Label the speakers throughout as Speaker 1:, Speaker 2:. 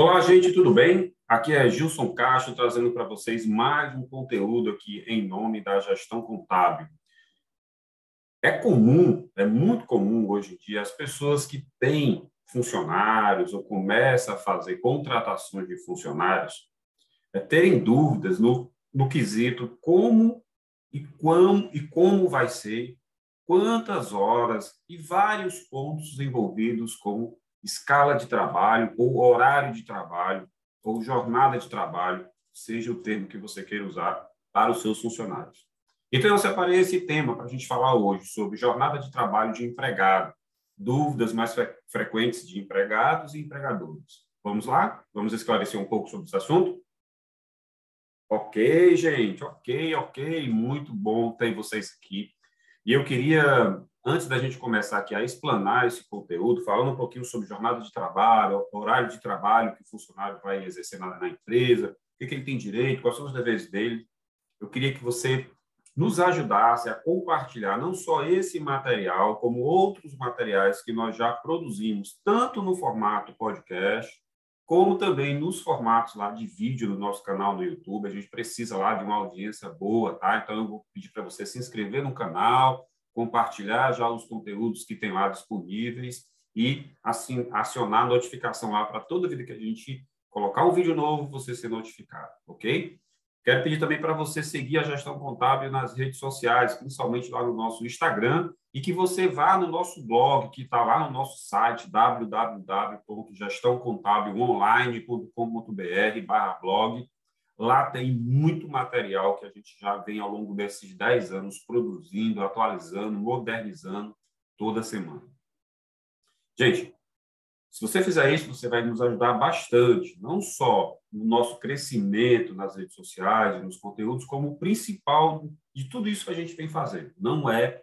Speaker 1: Olá, gente, tudo bem? Aqui é Gilson Castro trazendo para vocês mais um conteúdo aqui em nome da gestão contábil. É comum, é muito comum hoje em dia, as pessoas que têm funcionários ou começam a fazer contratações de funcionários é, terem dúvidas no, no quesito como e, quão, e como vai ser, quantas horas e vários pontos envolvidos com escala de trabalho, ou horário de trabalho, ou jornada de trabalho, seja o termo que você queira usar para os seus funcionários. Então, eu separei esse tema para a gente falar hoje sobre jornada de trabalho de empregado, dúvidas mais fre frequentes de empregados e empregadores. Vamos lá? Vamos esclarecer um pouco sobre esse assunto? Ok, gente, ok, ok, muito bom ter vocês aqui. E eu queria antes da gente começar aqui a explanar esse conteúdo, falando um pouquinho sobre jornada de trabalho, horário de trabalho que o funcionário vai exercer na, na empresa, o que, que ele tem direito, quais são os deveres dele, eu queria que você nos ajudasse a compartilhar não só esse material, como outros materiais que nós já produzimos, tanto no formato podcast, como também nos formatos lá de vídeo no nosso canal no YouTube. A gente precisa lá de uma audiência boa, tá? Então eu vou pedir para você se inscrever no canal, compartilhar já os conteúdos que tem lá disponíveis e assim acionar a notificação lá para toda vida que a gente colocar um vídeo novo, você ser notificado, ok? Quero pedir também para você seguir a Gestão Contábil nas redes sociais, principalmente lá no nosso Instagram, e que você vá no nosso blog, que está lá no nosso site, www.gestãocontabilonline.com.br blog, Lá tem muito material que a gente já vem ao longo desses 10 anos produzindo, atualizando, modernizando toda semana. Gente, se você fizer isso, você vai nos ajudar bastante, não só no nosso crescimento nas redes sociais, nos conteúdos, como o principal de tudo isso que a gente vem fazendo. Não é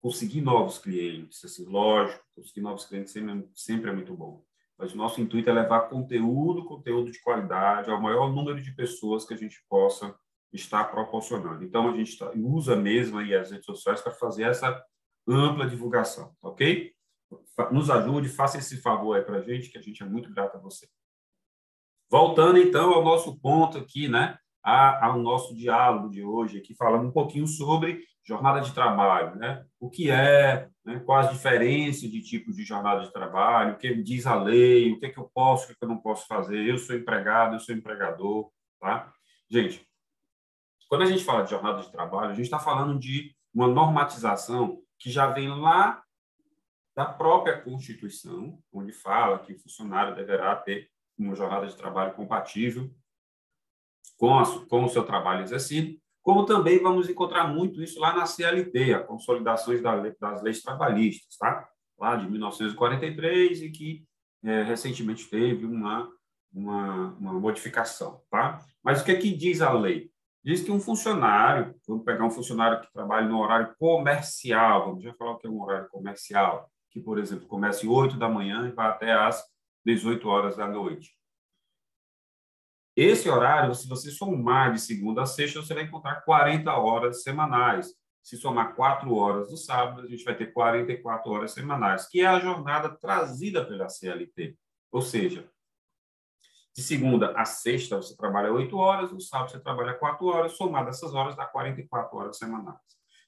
Speaker 1: conseguir novos clientes, assim, lógico, conseguir novos clientes sempre, sempre é muito bom mas o nosso intuito é levar conteúdo, conteúdo de qualidade ao maior número de pessoas que a gente possa estar proporcionando. Então, a gente tá, usa mesmo aí as redes sociais para fazer essa ampla divulgação, ok? Nos ajude, faça esse favor aí para a gente, que a gente é muito grato a você. Voltando, então, ao nosso ponto aqui, né? ao nosso diálogo de hoje, aqui falando um pouquinho sobre jornada de trabalho, né? O que é, né? quais as diferenças de tipos de jornada de trabalho, o que diz a lei, o que, é que eu posso, o que, é que eu não posso fazer, eu sou empregado, eu sou empregador, tá? Gente, quando a gente fala de jornada de trabalho, a gente está falando de uma normatização que já vem lá da própria Constituição, onde fala que o funcionário deverá ter uma jornada de trabalho compatível com, a, com o seu trabalho exercido, como também vamos encontrar muito isso lá na CLT, a Consolidações das Leis Trabalhistas, tá? lá de 1943, e que é, recentemente teve uma, uma, uma, modificação. Tá? Mas o que é que diz a lei? Diz que um funcionário, vamos pegar um funcionário que trabalha no horário comercial, vamos já falar o que é um horário comercial, que, por exemplo, começa às 8 da manhã e vai até às 18 horas da noite. Esse horário, se você somar de segunda a sexta, você vai encontrar 40 horas semanais. Se somar quatro horas do sábado, a gente vai ter 44 horas semanais, que é a jornada trazida pela CLT. Ou seja, de segunda a sexta você trabalha oito horas, no sábado você trabalha quatro horas, somado essas horas dá 44 horas semanais.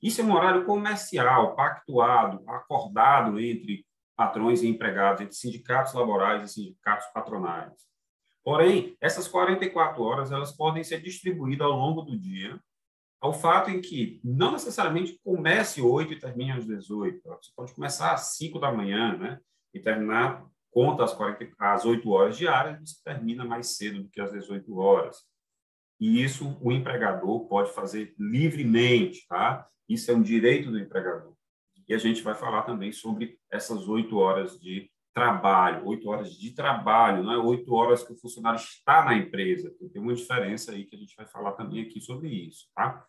Speaker 1: Isso é um horário comercial, pactuado, acordado entre patrões e empregados, entre sindicatos laborais e sindicatos patronais. Porém, essas 44 horas elas podem ser distribuídas ao longo do dia, ao fato em que não necessariamente comece 8 e termine às 18. Você pode começar às 5 da manhã né, e terminar, conta as, 40, as 8 horas diárias, você termina mais cedo do que às 18 horas. E isso o empregador pode fazer livremente, tá? Isso é um direito do empregador. E a gente vai falar também sobre essas 8 horas de trabalho, oito horas de trabalho, não é oito horas que o funcionário está na empresa. Tem uma diferença aí que a gente vai falar também aqui sobre isso, tá?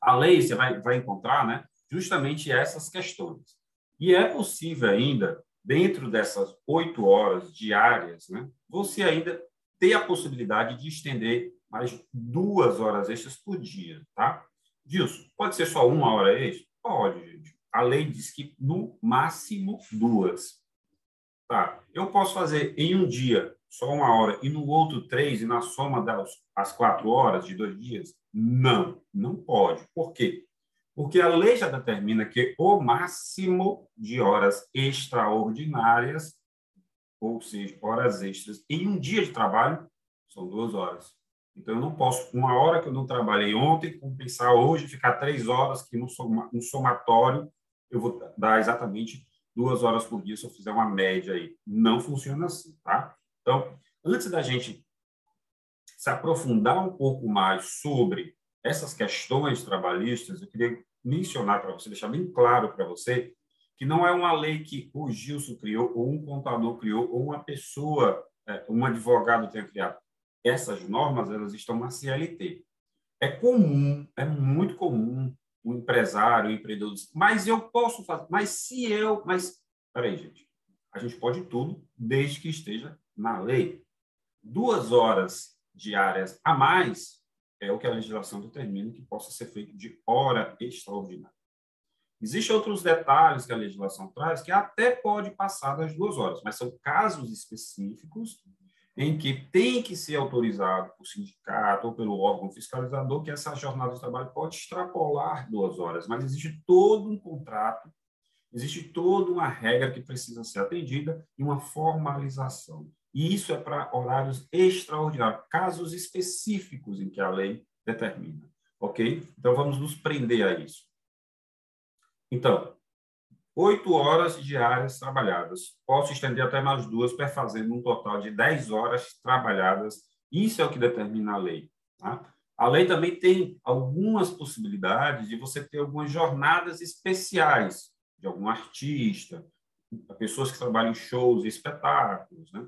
Speaker 1: A lei, você vai, vai encontrar, né, justamente essas questões. E é possível ainda, dentro dessas oito horas diárias, né, você ainda ter a possibilidade de estender mais duas horas extras por dia, tá? Dilson, pode ser só uma hora extra? Pode, gente. A lei diz que no máximo duas. Tá. Eu posso fazer em um dia só uma hora e no outro três, e na soma das as quatro horas de dois dias? Não, não pode. Por quê? Porque a lei já determina que o máximo de horas extraordinárias, ou seja, horas extras, em um dia de trabalho, são duas horas. Então, eu não posso, uma hora que eu não trabalhei ontem, compensar hoje, ficar três horas, que no, no somatório eu vou dar exatamente duas horas por dia se eu fizer uma média aí. Não funciona assim, tá? Então, antes da gente se aprofundar um pouco mais sobre essas questões trabalhistas, eu queria mencionar para você, deixar bem claro para você, que não é uma lei que o Gilson criou, ou um contador criou, ou uma pessoa, é, um advogado tenha criado. Essas normas, elas estão na CLT. É comum, é muito comum um empresário, um empreendedor mas eu posso fazer, mas se eu, mas, peraí, gente, a gente pode tudo, desde que esteja na lei. Duas horas diárias a mais é o que a legislação determina que possa ser feito de hora extraordinária. Existem outros detalhes que a legislação traz que até pode passar das duas horas, mas são casos específicos em que tem que ser autorizado por sindicato ou pelo órgão fiscalizador que essa jornada de trabalho pode extrapolar duas horas, mas existe todo um contrato, existe toda uma regra que precisa ser atendida e uma formalização. E isso é para horários extraordinários, casos específicos em que a lei determina. Ok? Então, vamos nos prender a isso. Então, oito horas diárias trabalhadas. Posso estender até mais duas, perfazendo um total de dez horas trabalhadas. Isso é o que determina a lei. Tá? A lei também tem algumas possibilidades de você ter algumas jornadas especiais de algum artista, pessoas que trabalham em shows e espetáculos, né?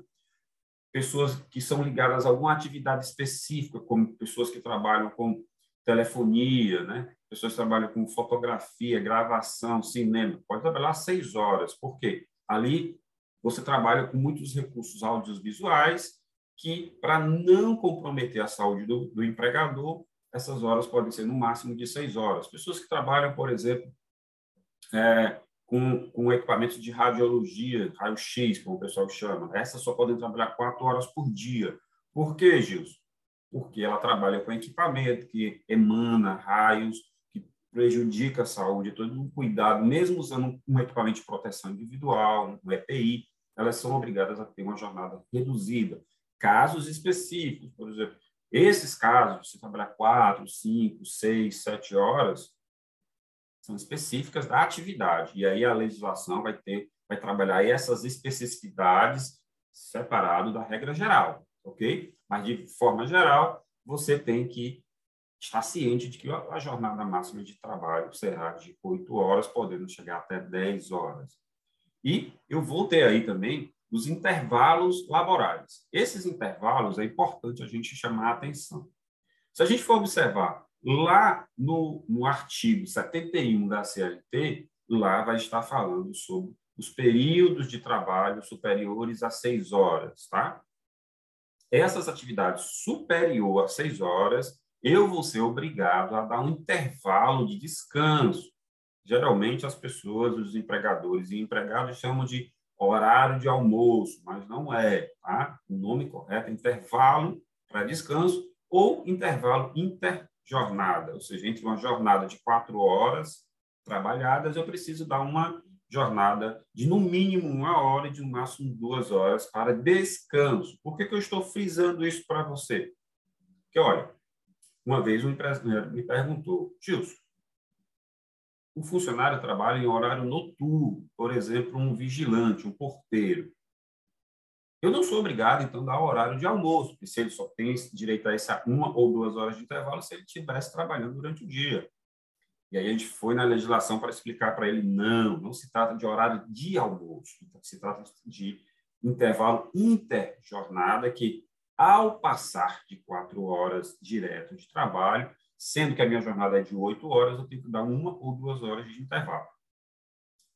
Speaker 1: pessoas que são ligadas a alguma atividade específica, como pessoas que trabalham com telefonia, né? Pessoas trabalham com fotografia, gravação, cinema. Pode trabalhar seis horas, porque ali você trabalha com muitos recursos audiovisuais que, para não comprometer a saúde do, do empregador, essas horas podem ser no máximo de seis horas. Pessoas que trabalham, por exemplo, é, com, com equipamentos de radiologia, raio-x, como o pessoal chama. Essas só podem trabalhar quatro horas por dia. Por quê, Gilson? Porque ela trabalha com equipamento que emana raios, prejudica a saúde, todo um cuidado, mesmo usando um equipamento de proteção individual, um EPI, elas são obrigadas a ter uma jornada reduzida. Casos específicos, por exemplo, esses casos, você trabalhar quatro, cinco, seis, sete horas, são específicas da atividade. E aí a legislação vai ter, vai trabalhar essas especificidades separado da regra geral, ok? Mas de forma geral, você tem que estar ciente de que a jornada máxima de trabalho será de 8 horas, podendo chegar até 10 horas. E eu vou ter aí também os intervalos laborais. Esses intervalos é importante a gente chamar a atenção. Se a gente for observar Lá no, no artigo 71 da CLT, lá vai estar falando sobre os períodos de trabalho superiores a seis horas, tá? Essas atividades superior a seis horas, eu vou ser obrigado a dar um intervalo de descanso. Geralmente, as pessoas, os empregadores e empregados chamam de horário de almoço, mas não é, tá? O nome correto é intervalo para descanso ou intervalo inter jornada, ou seja, entre uma jornada de quatro horas trabalhadas, eu preciso dar uma jornada de no mínimo uma hora e de no máximo duas horas para descanso. Por que, que eu estou frisando isso para você? Porque, olha, uma vez um empresário me perguntou, Gilson, o funcionário trabalha em horário noturno, por exemplo, um vigilante, um porteiro. Eu não sou obrigado, então, a dar horário de almoço, porque se ele só tem direito a essa uma ou duas horas de intervalo se ele estivesse trabalhando durante o dia. E aí a gente foi na legislação para explicar para ele, não, não se trata de horário de almoço, se trata de intervalo interjornada que, ao passar de quatro horas direto de trabalho, sendo que a minha jornada é de oito horas, eu tenho que dar uma ou duas horas de intervalo.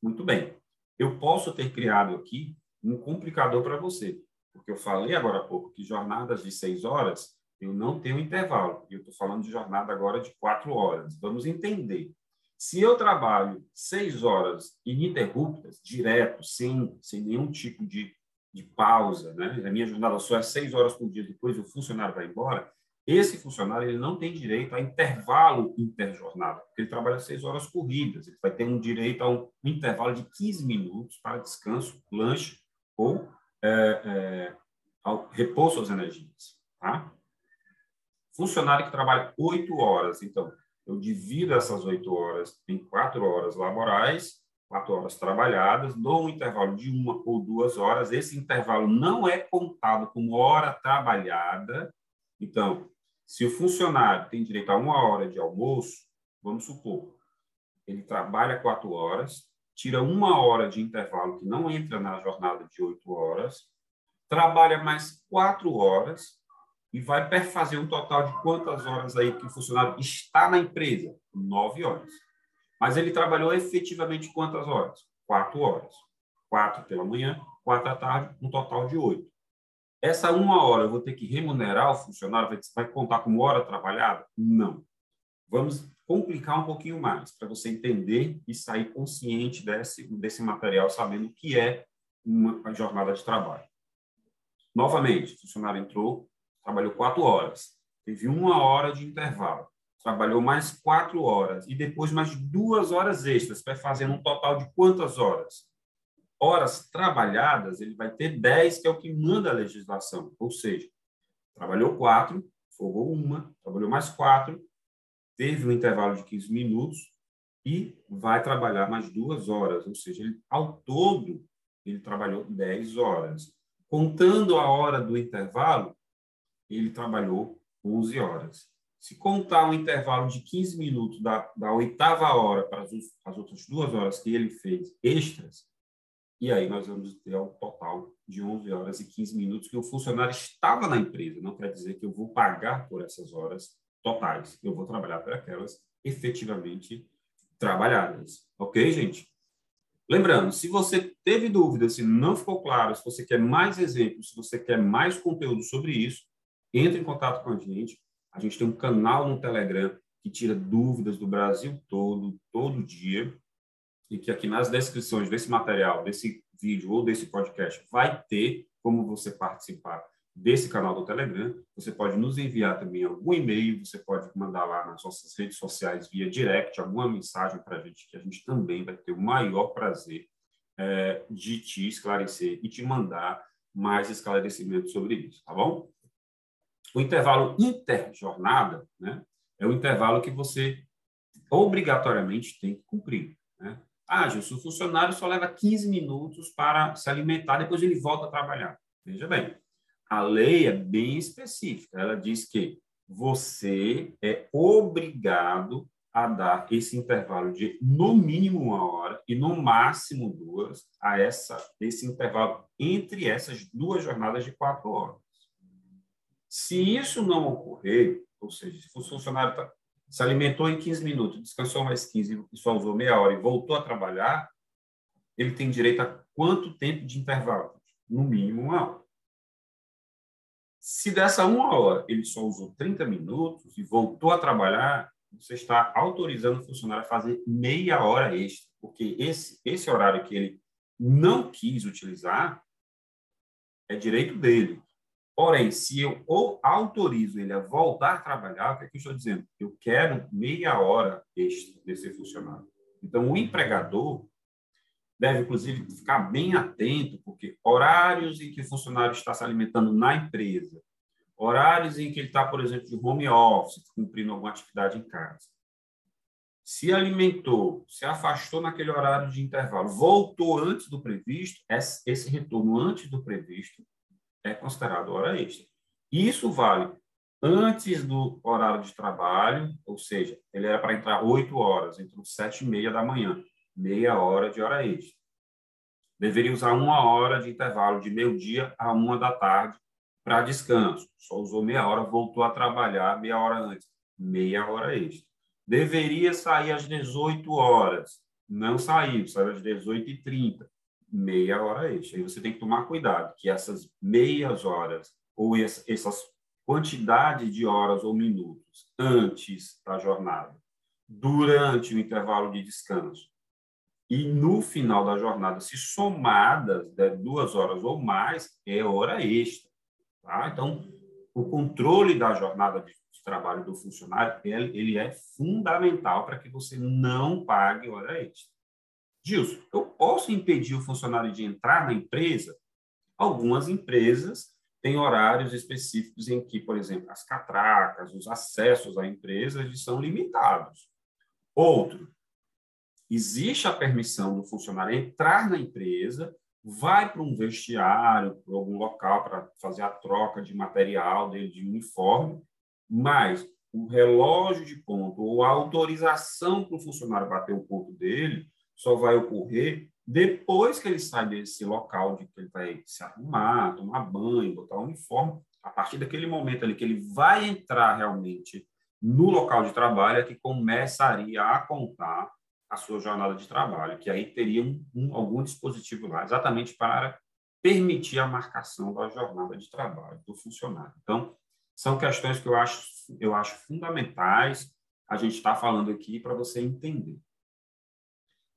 Speaker 1: Muito bem. Eu posso ter criado aqui um complicador para você, porque eu falei agora há pouco que jornadas de seis horas eu não tenho intervalo, eu estou falando de jornada agora de quatro horas. Vamos entender. Se eu trabalho seis horas ininterruptas, direto, sem, sem nenhum tipo de de pausa, né? A minha jornada só é seis horas por dia, depois o funcionário vai embora. Esse funcionário ele não tem direito a intervalo interjornada, porque ele trabalha seis horas corridas. Ele vai ter um direito a um intervalo de 15 minutos para descanso, lanche ou é, é, ao repouso suas energias. Tá? Funcionário que trabalha oito horas, então, eu divido essas oito horas em quatro horas laborais quatro horas trabalhadas, dou um intervalo de uma ou duas horas. Esse intervalo não é contado como hora trabalhada. Então, se o funcionário tem direito a uma hora de almoço, vamos supor, ele trabalha quatro horas, tira uma hora de intervalo que não entra na jornada de oito horas, trabalha mais quatro horas e vai fazer um total de quantas horas aí que o funcionário está na empresa? Nove horas. Mas ele trabalhou efetivamente quantas horas? Quatro horas. Quatro pela manhã, quatro à tarde, um total de oito. Essa uma hora eu vou ter que remunerar o funcionário? Vai contar como hora trabalhada? Não. Vamos complicar um pouquinho mais, para você entender e sair consciente desse, desse material, sabendo o que é uma jornada de trabalho. Novamente, o funcionário entrou, trabalhou quatro horas, teve uma hora de intervalo trabalhou mais quatro horas e depois mais duas horas extras, vai fazer um total de quantas horas? Horas trabalhadas, ele vai ter 10, que é o que manda a legislação. Ou seja, trabalhou quatro, folgou uma, trabalhou mais quatro, teve um intervalo de 15 minutos e vai trabalhar mais duas horas. Ou seja, ele, ao todo, ele trabalhou 10 horas. Contando a hora do intervalo, ele trabalhou 11 horas. Se contar um intervalo de 15 minutos da, da oitava hora para as, as outras duas horas que ele fez extras, e aí nós vamos ter um total de 11 horas e 15 minutos que o funcionário estava na empresa. Não quer dizer que eu vou pagar por essas horas totais. Eu vou trabalhar por aquelas efetivamente trabalhadas. Ok, gente? Lembrando, se você teve dúvida, se não ficou claro, se você quer mais exemplos, se você quer mais conteúdo sobre isso, entre em contato com a gente. A gente tem um canal no Telegram que tira dúvidas do Brasil todo, todo dia, e que aqui nas descrições desse material, desse vídeo ou desse podcast, vai ter como você participar desse canal do Telegram. Você pode nos enviar também algum e-mail, você pode mandar lá nas nossas redes sociais via direct alguma mensagem para a gente, que a gente também vai ter o maior prazer é, de te esclarecer e te mandar mais esclarecimentos sobre isso, tá bom? O intervalo interjornada né, é o intervalo que você obrigatoriamente tem que cumprir. Né? Ah, Gilson, o funcionário só leva 15 minutos para se alimentar, depois ele volta a trabalhar. Veja bem, a lei é bem específica. Ela diz que você é obrigado a dar esse intervalo de no mínimo uma hora e no máximo duas a essa esse intervalo entre essas duas jornadas de quatro horas. Se isso não ocorrer, ou seja, se o funcionário tá, se alimentou em 15 minutos, descansou mais 15 e só usou meia hora e voltou a trabalhar, ele tem direito a quanto tempo de intervalo? No mínimo uma hora. Se dessa uma hora ele só usou 30 minutos e voltou a trabalhar, você está autorizando o funcionário a fazer meia hora extra, porque esse, esse horário que ele não quis utilizar é direito dele. Porém, se eu ou autorizo ele a voltar a trabalhar, o que, é que eu estou dizendo? Eu quero meia hora extra desse funcionário. Então, o empregador deve, inclusive, ficar bem atento, porque horários em que o funcionário está se alimentando na empresa, horários em que ele está, por exemplo, de home office, cumprindo alguma atividade em casa, se alimentou, se afastou naquele horário de intervalo, voltou antes do previsto, esse retorno antes do previsto é considerado hora extra. Isso vale antes do horário de trabalho, ou seja, ele era para entrar 8 horas, entrou 7 e meia da manhã, meia hora de hora extra. Deveria usar uma hora de intervalo de meio-dia a uma da tarde para descanso. Só usou meia hora, voltou a trabalhar meia hora antes, meia hora extra. Deveria sair às 18 horas, não saiu, saiu às 18h30 meia hora extra. E você tem que tomar cuidado que essas meias horas ou essas quantidade de horas ou minutos antes da jornada, durante o intervalo de descanso E no final da jornada, se somadas de duas horas ou mais, é hora extra. Tá? Então, o controle da jornada de trabalho do funcionário ele é fundamental para que você não pague hora extra. Gilson, eu posso impedir o funcionário de entrar na empresa? Algumas empresas têm horários específicos em que, por exemplo, as catracas, os acessos à empresa eles são limitados. Outro, existe a permissão do funcionário entrar na empresa, vai para um vestiário, para algum local para fazer a troca de material de uniforme, mas o relógio de ponto ou a autorização para o funcionário bater o ponto dele só vai ocorrer depois que ele sai desse local de que ele vai se arrumar, tomar banho, botar o uniforme, a partir daquele momento ali que ele vai entrar realmente no local de trabalho é que começaria a contar a sua jornada de trabalho, que aí teria um, um, algum dispositivo lá, exatamente para permitir a marcação da jornada de trabalho do funcionário. Então, são questões que eu acho, eu acho fundamentais a gente estar tá falando aqui para você entender.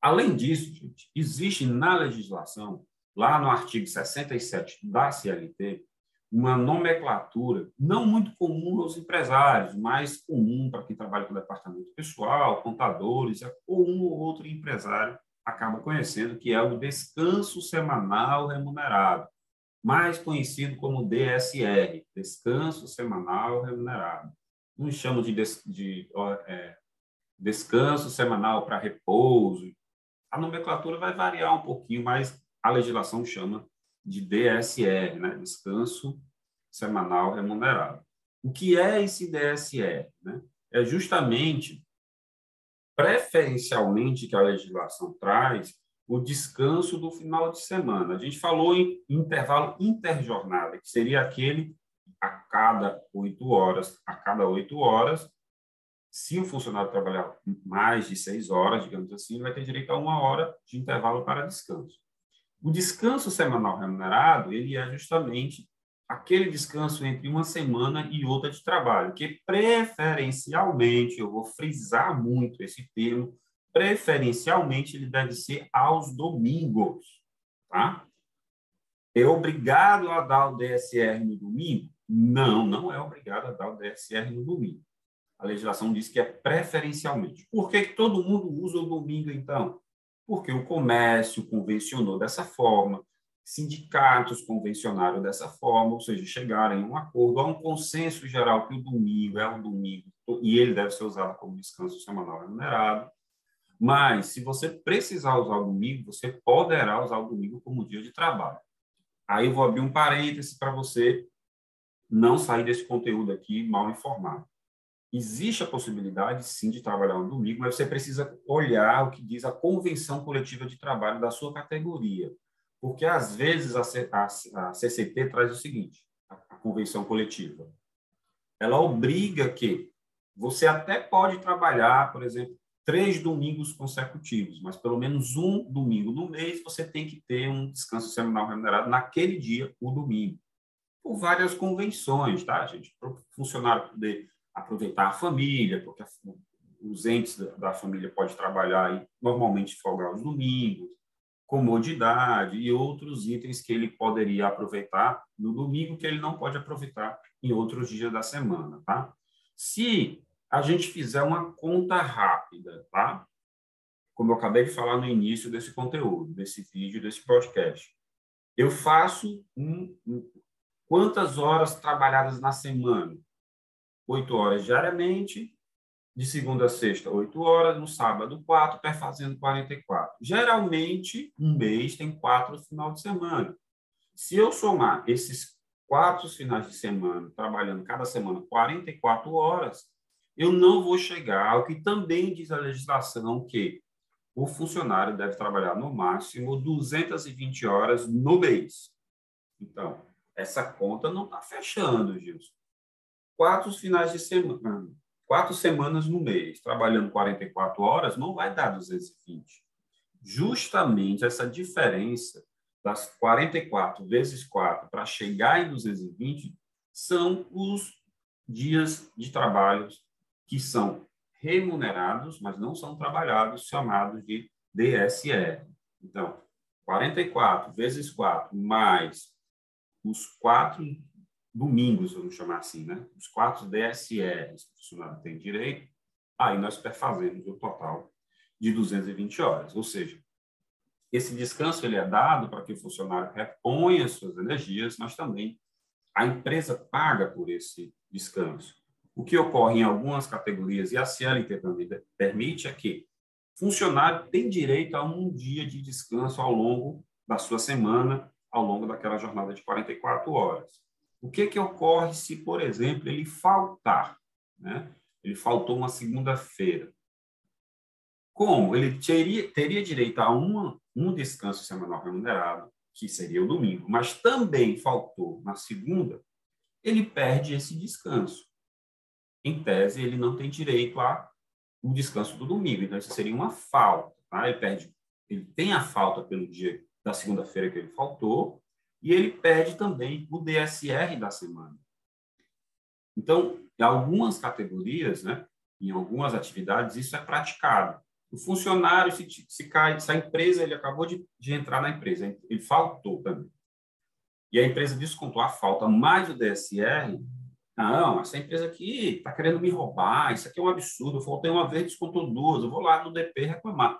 Speaker 1: Além disso, gente, existe na legislação, lá no artigo 67 da CLT, uma nomenclatura não muito comum aos empresários, mais comum para quem trabalha com departamento pessoal, contadores, ou um ou outro empresário acaba conhecendo, que é o descanso semanal remunerado, mais conhecido como DSR, descanso semanal remunerado. Uns chamam de, de é, descanso semanal para repouso. A nomenclatura vai variar um pouquinho, mas a legislação chama de DSR, né? descanso semanal remunerado. O que é esse DSR? Né? É justamente, preferencialmente, que a legislação traz o descanso do final de semana. A gente falou em intervalo interjornada, que seria aquele a cada oito horas. A cada oito horas, se o funcionário trabalhar mais de seis horas, digamos assim, ele vai ter direito a uma hora de intervalo para descanso. O descanso semanal remunerado, ele é justamente aquele descanso entre uma semana e outra de trabalho, que preferencialmente, eu vou frisar muito esse termo, preferencialmente ele deve ser aos domingos, tá? É obrigado a dar o DSR no domingo? Não, não é obrigado a dar o DSR no domingo. A legislação diz que é preferencialmente. Por que, todo mundo usa o domingo, então? porque o comércio convencionou dessa forma, sindicatos convencionaram dessa forma, ou seja, chegaram em um acordo, há um consenso geral que o domingo é o domingo e ele deve ser usado como descanso semanal remunerado. Mas, se você precisar usar o domingo, você poderá usar o domingo como dia de trabalho. Aí eu vou abrir um parêntese para você não sair desse conteúdo aqui mal informado. Existe a possibilidade, sim, de trabalhar no domingo, mas você precisa olhar o que diz a convenção coletiva de trabalho da sua categoria. Porque, às vezes, a, a, a CCT traz o seguinte, a, a convenção coletiva. Ela obriga que você até pode trabalhar, por exemplo, três domingos consecutivos, mas pelo menos um domingo no mês você tem que ter um descanso semanal remunerado naquele dia, o domingo. Por várias convenções, tá, gente? Para o funcionário poder aproveitar a família, porque os entes da família podem trabalhar normalmente folgar os domingos, comodidade e outros itens que ele poderia aproveitar no domingo que ele não pode aproveitar em outros dias da semana, tá? Se a gente fizer uma conta rápida, tá? Como eu acabei de falar no início desse conteúdo, desse vídeo, desse podcast, eu faço um, um, quantas horas trabalhadas na semana? 8 horas diariamente, de segunda a sexta, 8 horas, no sábado, 4, perfazendo 44. Geralmente, um mês tem quatro final de semana. Se eu somar esses quatro finais de semana, trabalhando cada semana 44 horas, eu não vou chegar ao que também diz a legislação, que o funcionário deve trabalhar no máximo 220 horas no mês. Então, essa conta não está fechando, Gilson quatro finais de semana, quatro semanas no mês, trabalhando 44 horas, não vai dar 220. Justamente essa diferença das 44 vezes 4 para chegar em 220 são os dias de trabalho que são remunerados, mas não são trabalhados, chamados de DSR. Então, 44 vezes 4 mais os quatro domingos, vamos chamar assim, né? Os quatro DSRs que o funcionário tem direito, aí nós perfazemos o total de 220 horas. Ou seja, esse descanso ele é dado para que o funcionário reponha suas energias, mas também a empresa paga por esse descanso. O que ocorre em algumas categorias, e a CLT também permite, é que funcionário tem direito a um dia de descanso ao longo da sua semana, ao longo daquela jornada de 44 horas. O que, que ocorre se, por exemplo, ele faltar? Né? Ele faltou uma segunda-feira. Como? Ele teria, teria direito a uma, um descanso semanal remunerado, que seria o domingo, mas também faltou na segunda, ele perde esse descanso. Em tese, ele não tem direito a o descanso do domingo. Então, isso seria uma falta. Tá? Ele perde, ele tem a falta pelo dia da segunda-feira que ele faltou, e ele perde também o DSR da semana. Então, em algumas categorias, né, em algumas atividades, isso é praticado. O funcionário, se, se cai, se a empresa, ele acabou de, de entrar na empresa, ele faltou também. E a empresa descontou a falta mais o DSR, não, essa empresa aqui está querendo me roubar, isso aqui é um absurdo, eu faltei uma vez, descontou duas, eu vou lá no DP reclamar.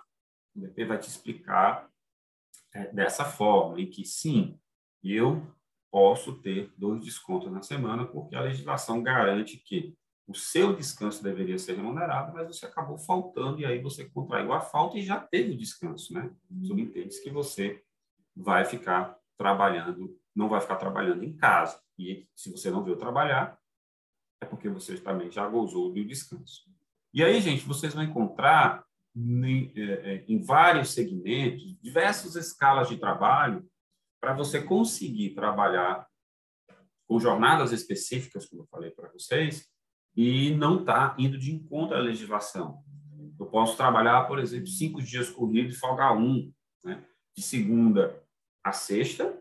Speaker 1: O DP vai te explicar é, dessa forma, em que sim, eu posso ter dois descontos na semana, porque a legislação garante que o seu descanso deveria ser remunerado, mas você acabou faltando e aí você contraiu a falta e já teve o descanso, né? Subentende que você vai ficar trabalhando, não vai ficar trabalhando em casa. E se você não veio trabalhar, é porque você também já gozou do descanso. E aí, gente, vocês vão encontrar em, é, é, em vários segmentos, diversas escalas de trabalho, para você conseguir trabalhar com jornadas específicas, como eu falei para vocês, e não tá indo de encontro à legislação. Eu posso trabalhar, por exemplo, cinco dias corridos e folgar um, né? de segunda a sexta,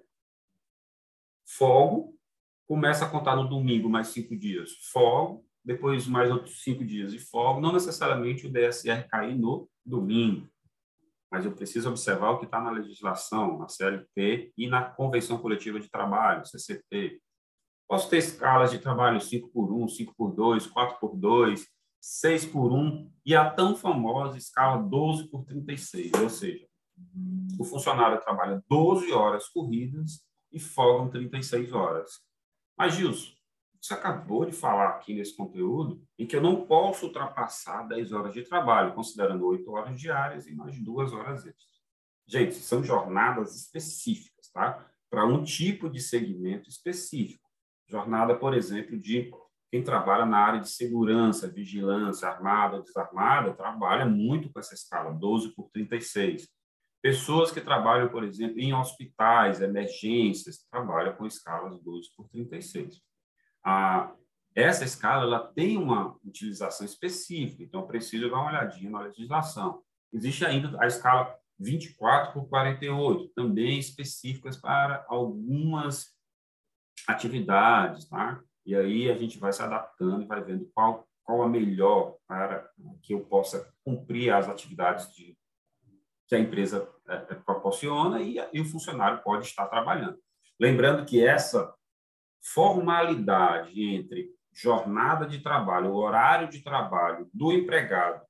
Speaker 1: folgo começa a contar no domingo mais cinco dias, folgo, depois mais outros cinco dias de folga, não necessariamente o DSR cair no domingo, mas eu preciso observar o que está na legislação, na CLT e na Convenção Coletiva de Trabalho, CCT. Posso ter escalas de trabalho 5 por 1, 5 por 2, 4 por 2, 6 por 1 e a tão famosa escala 12 por 36, ou seja, o funcionário trabalha 12 horas corridas e folgam 36 horas. Mas, Gilson, você acabou de falar aqui nesse conteúdo em que eu não posso ultrapassar 10 horas de trabalho, considerando 8 horas diárias e mais duas horas extras. Gente, são jornadas específicas, tá? Para um tipo de segmento específico. Jornada, por exemplo, de quem trabalha na área de segurança, vigilância, armada ou desarmada, trabalha muito com essa escala, 12 por 36. Pessoas que trabalham, por exemplo, em hospitais, emergências, trabalham com escalas 12 por 36. A, essa escala ela tem uma utilização específica, então preciso dar uma olhadinha na legislação. Existe ainda a escala 24 por 48, também específicas para algumas atividades, tá? E aí a gente vai se adaptando e vai vendo qual, qual a melhor para que eu possa cumprir as atividades de que a empresa é, é, proporciona e, e o funcionário pode estar trabalhando. Lembrando que essa formalidade entre jornada de trabalho, horário de trabalho do empregado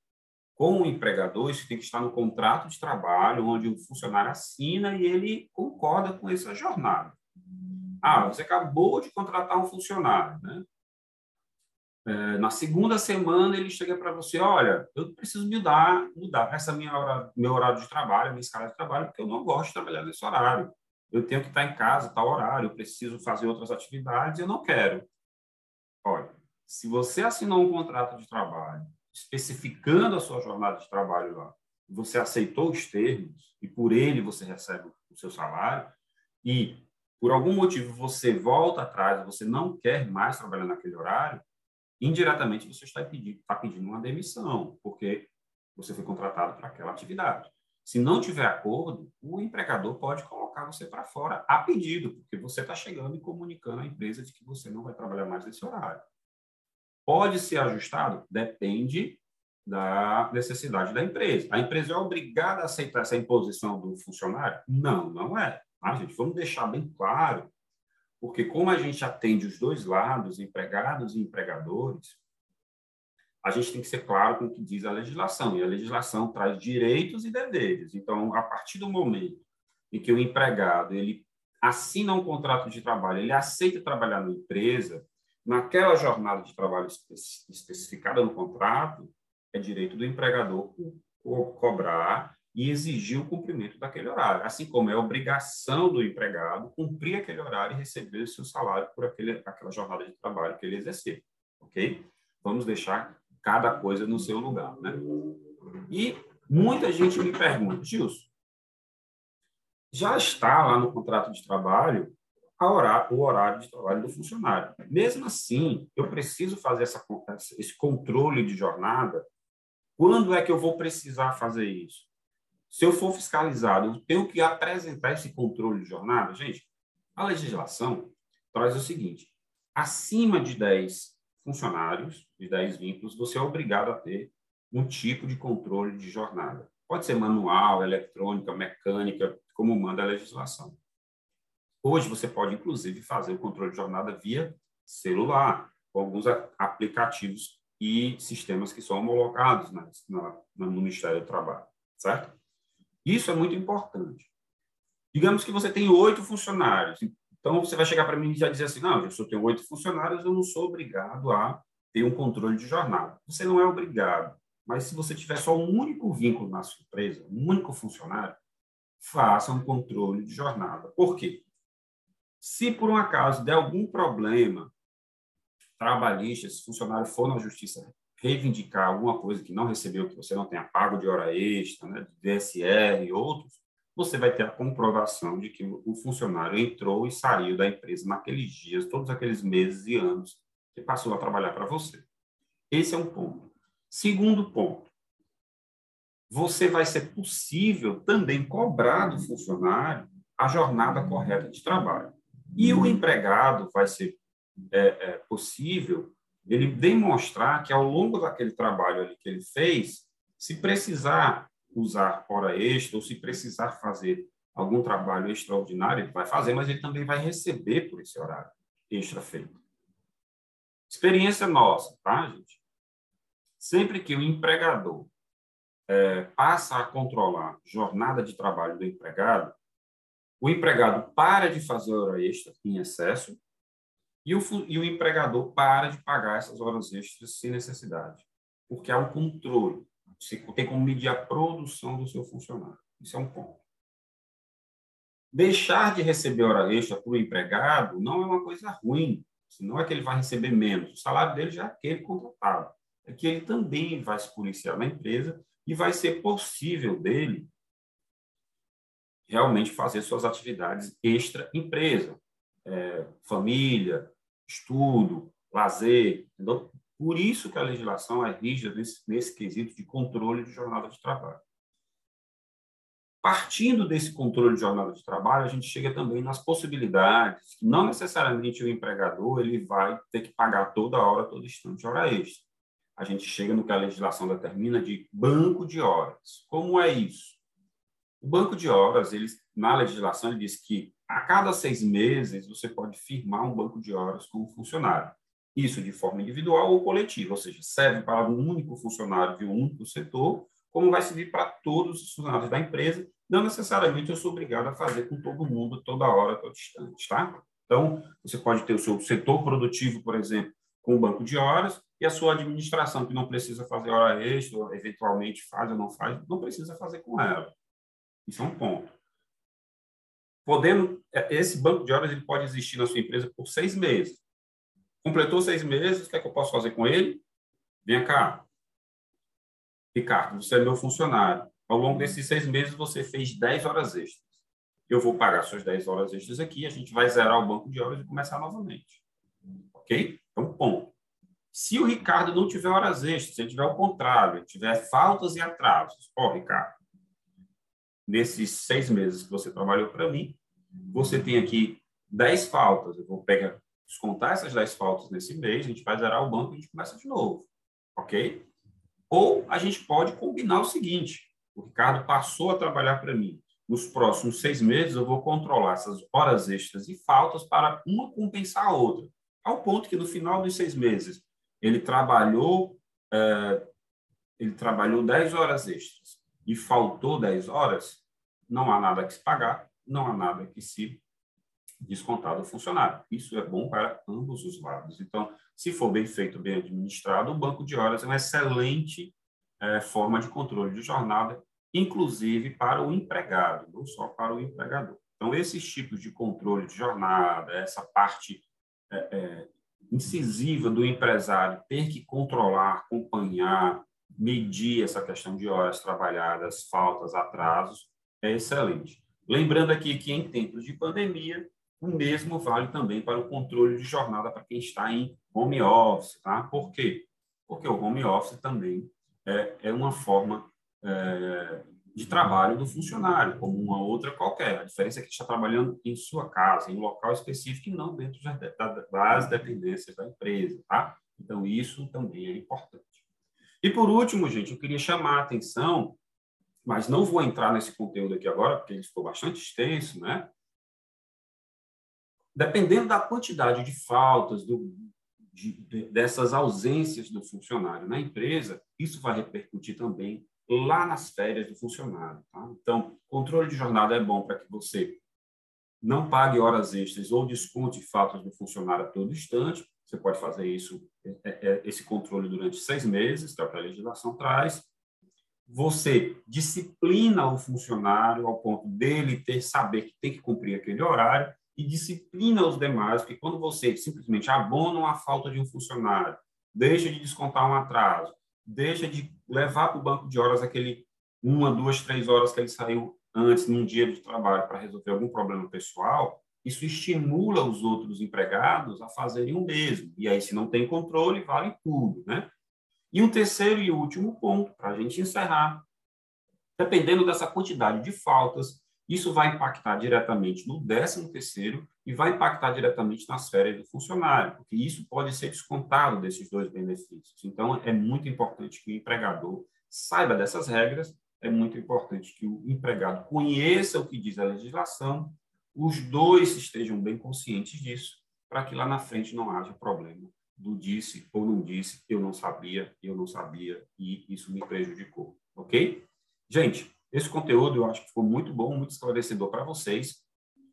Speaker 1: com o empregador, isso tem que estar no contrato de trabalho, onde o funcionário assina e ele concorda com essa jornada. Ah, você acabou de contratar um funcionário, né? É, na segunda semana ele chega para você, olha, eu preciso mudar, mudar essa minha hora, meu horário de trabalho, minha escala de trabalho, porque eu não gosto de trabalhar nesse horário. Eu tenho que estar em casa, tal horário, eu preciso fazer outras atividades, eu não quero. Olha, se você assinou um contrato de trabalho especificando a sua jornada de trabalho lá, você aceitou os termos e por ele você recebe o seu salário e por algum motivo você volta atrás, você não quer mais trabalhar naquele horário, indiretamente você está pedindo, está pedindo uma demissão, porque você foi contratado para aquela atividade. Se não tiver acordo, o empregador pode colocar você para fora a pedido, porque você está chegando e comunicando à empresa de que você não vai trabalhar mais nesse horário. Pode ser ajustado? Depende da necessidade da empresa. A empresa é obrigada a aceitar essa imposição do funcionário? Não, não é. Tá, gente? Vamos deixar bem claro, porque como a gente atende os dois lados, empregados e empregadores, a gente tem que ser claro com o que diz a legislação. E a legislação traz direitos e deveres. Então, a partir do momento em que o empregado ele assina um contrato de trabalho, ele aceita trabalhar na empresa, naquela jornada de trabalho especificada no contrato, é direito do empregador cobrar e exigir o cumprimento daquele horário, assim como é obrigação do empregado cumprir aquele horário e receber o seu salário por aquele, aquela jornada de trabalho que ele exercer, ok? Vamos deixar cada coisa no seu lugar, né? E muita gente me pergunta, Gilson, já está lá no contrato de trabalho o horário de trabalho do funcionário. Mesmo assim, eu preciso fazer essa, esse controle de jornada. Quando é que eu vou precisar fazer isso? Se eu for fiscalizado, eu tenho que apresentar esse controle de jornada? Gente, a legislação traz o seguinte: acima de 10 funcionários, de 10 vínculos, você é obrigado a ter um tipo de controle de jornada. Pode ser manual, eletrônica, mecânica, como manda a legislação. Hoje você pode, inclusive, fazer o controle de jornada via celular, com alguns aplicativos e sistemas que são homologados na, na, no Ministério do Trabalho, certo? Isso é muito importante. Digamos que você tem oito funcionários, então você vai chegar para mim e já dizer assim, não, eu só tenho oito funcionários, eu não sou obrigado a ter um controle de jornada. Você não é obrigado, mas se você tiver só um único vínculo na sua empresa, um único funcionário, faça um controle de jornada. Por quê? Se por um acaso der algum problema trabalhista, se o funcionário for na justiça reivindicar alguma coisa que não recebeu, que você não tenha pago de hora extra, né, de DSR e outros, você vai ter a comprovação de que o funcionário entrou e saiu da empresa naqueles dias, todos aqueles meses e anos que passou a trabalhar para você. Esse é um ponto. Segundo ponto, você vai ser possível também cobrar do funcionário a jornada correta de trabalho. E o empregado vai ser é, é, possível ele demonstrar que ao longo daquele trabalho ali que ele fez, se precisar usar hora extra ou se precisar fazer algum trabalho extraordinário, ele vai fazer, mas ele também vai receber por esse horário extra feito. Experiência nossa, tá, gente? Sempre que o empregador é, passa a controlar jornada de trabalho do empregado, o empregado para de fazer hora extra em excesso e o, e o empregador para de pagar essas horas extras sem necessidade, porque há um controle. Você tem como medir a produção do seu funcionário. Isso é um ponto. Deixar de receber hora extra para o empregado não é uma coisa ruim. Não é que ele vai receber menos. O salário dele já é aquele contratado. É que ele também vai se policiar na empresa e vai ser possível dele realmente fazer suas atividades extra-empresa, é, família, estudo, lazer. Entendeu? Por isso que a legislação é rígida nesse, nesse quesito de controle de jornada de trabalho. Partindo desse controle de jornada de trabalho, a gente chega também nas possibilidades que não necessariamente o empregador ele vai ter que pagar toda hora, todo instante, hora extra. A gente chega no que a legislação determina de banco de horas. Como é isso? O banco de horas, ele, na legislação, ele diz que a cada seis meses você pode firmar um banco de horas com o funcionário. Isso de forma individual ou coletiva, ou seja, serve para um único funcionário de um único setor, como vai servir para todos os funcionários da empresa. Não necessariamente eu sou obrigado a fazer com todo mundo, toda hora, todo instante, tá? Então, você pode ter o seu setor produtivo, por exemplo, com o banco de horas, e a sua administração, que não precisa fazer hora extra, eventualmente faz ou não faz, não precisa fazer com ela. Isso é um ponto. Podendo, é, esse banco de horas ele pode existir na sua empresa por seis meses. Completou seis meses, o que é que eu posso fazer com ele? Vem cá. Ricardo, você é meu funcionário. Ao longo desses seis meses, você fez 10 horas extras. Eu vou pagar suas 10 horas extras aqui, a gente vai zerar o banco de horas e começar novamente. Ok? Então, ponto. Se o Ricardo não tiver horas extras, se ele tiver o contrário, tiver faltas e atrasos, ó, oh, Ricardo, nesses seis meses que você trabalhou para mim, você tem aqui 10 faltas. Eu vou pegar, descontar essas 10 faltas nesse mês, a gente vai zerar o banco e a gente começa de novo. Ok? Ou a gente pode combinar o seguinte: o Ricardo passou a trabalhar para mim. Nos próximos seis meses, eu vou controlar essas horas extras e faltas para uma compensar a outra. Ao ponto que, no final dos seis meses, ele trabalhou, é, ele trabalhou 10 horas extras e faltou 10 horas, não há nada que se pagar, não há nada que se descontar do funcionário. Isso é bom para ambos os lados. Então, se for bem feito, bem administrado, o banco de horas é uma excelente é, forma de controle de jornada, inclusive para o empregado, não só para o empregador. Então, esses tipos de controle de jornada, essa parte é, é, incisiva do empresário ter que controlar, acompanhar, medir essa questão de horas trabalhadas, faltas, atrasos, é excelente. Lembrando aqui que em tempos de pandemia, o mesmo vale também para o controle de jornada para quem está em home office, tá? Por quê? Porque o home office também é, é uma forma é, de trabalho do funcionário, como uma outra qualquer. A diferença é que está trabalhando em sua casa, em um local específico e não dentro das dependências da empresa, tá? Então, isso também é importante. E, por último, gente, eu queria chamar a atenção, mas não vou entrar nesse conteúdo aqui agora, porque ele ficou bastante extenso, né? Dependendo da quantidade de faltas, do, de, de, dessas ausências do funcionário na empresa, isso vai repercutir também lá nas férias do funcionário. Tá? Então, controle de jornada é bom para que você não pague horas extras ou desconte faltas do funcionário a todo instante. Você pode fazer isso, é, é, é, esse controle durante seis meses, que é o que a legislação traz. Você disciplina o funcionário ao ponto dele ter saber que tem que cumprir aquele horário e disciplina os demais, porque quando você simplesmente abona uma falta de um funcionário, deixa de descontar um atraso, deixa de levar para o banco de horas aquele uma, duas, três horas que ele saiu antes num dia de trabalho para resolver algum problema pessoal, isso estimula os outros empregados a fazerem o mesmo. E aí, se não tem controle, vale tudo, né? E um terceiro e último ponto, para a gente encerrar. Dependendo dessa quantidade de faltas, isso vai impactar diretamente no 13 terceiro e vai impactar diretamente nas férias do funcionário, porque isso pode ser descontado desses dois benefícios. Então, é muito importante que o empregador saiba dessas regras, é muito importante que o empregado conheça o que diz a legislação, os dois estejam bem conscientes disso, para que lá na frente não haja problema do disse ou não disse, eu não sabia, eu não sabia e isso me prejudicou, ok? Gente, esse conteúdo eu acho que ficou muito bom, muito esclarecedor para vocês.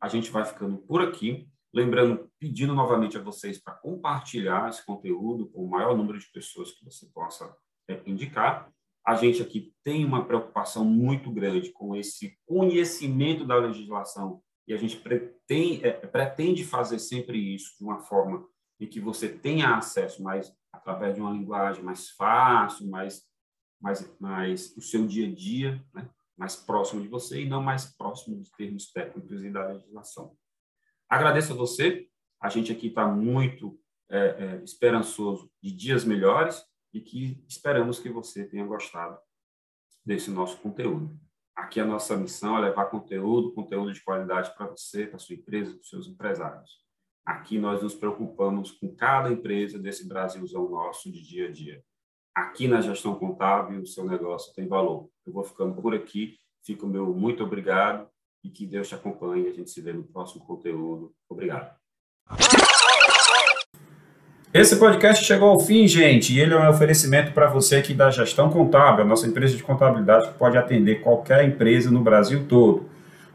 Speaker 1: A gente vai ficando por aqui. Lembrando, pedindo novamente a vocês para compartilhar esse conteúdo com o maior número de pessoas que você possa é, indicar. A gente aqui tem uma preocupação muito grande com esse conhecimento da legislação e a gente pretende, é, pretende fazer sempre isso de uma forma em que você tenha acesso mais através de uma linguagem mais fácil, mais, mais, mais o seu dia a dia, né? Mais próximo de você e não mais próximo dos termos técnicos e da legislação. Agradeço a você. A gente aqui está muito é, é, esperançoso de dias melhores e que esperamos que você tenha gostado desse nosso conteúdo. Aqui a nossa missão é levar conteúdo, conteúdo de qualidade para você, para sua empresa, para os seus empresários. Aqui nós nos preocupamos com cada empresa desse Brasilzão nosso de dia a dia aqui na gestão contábil o seu negócio tem valor. Eu vou ficando por aqui, fico meu muito obrigado e que Deus te acompanhe. A gente se vê no próximo conteúdo. Obrigado.
Speaker 2: Esse podcast chegou ao fim, gente, e ele é um oferecimento para você aqui da Gestão Contábil, a nossa empresa de contabilidade que pode atender qualquer empresa no Brasil todo.